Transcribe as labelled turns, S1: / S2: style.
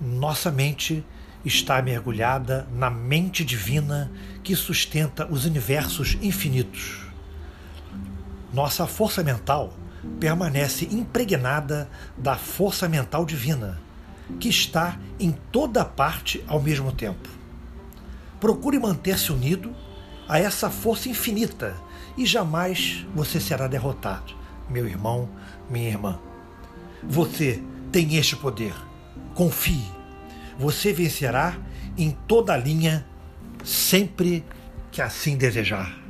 S1: Nossa mente está mergulhada na mente divina que sustenta os universos infinitos. Nossa força mental permanece impregnada da força mental divina, que está em toda parte ao mesmo tempo. Procure manter-se unido a essa força infinita e jamais você será derrotado, meu irmão, minha irmã. Você tem este poder. Confie. Você vencerá em toda linha, sempre que assim desejar.